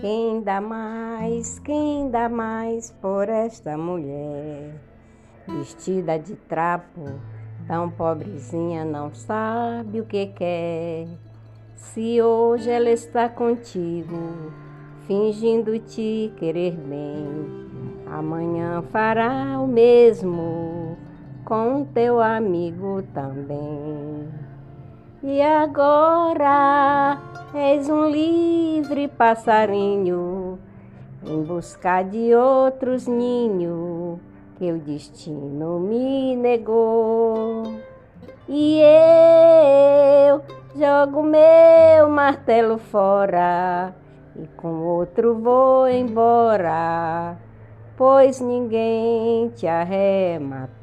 Quem dá mais, quem dá mais por esta mulher? Vestida de trapo, tão pobrezinha, não sabe o que quer. Se hoje ela está contigo, fingindo te querer bem, amanhã fará o mesmo com teu amigo também. E agora és um livre passarinho em busca de outros ninhos que o destino me negou. E eu jogo meu martelo fora e com outro vou embora, pois ninguém te arrematou.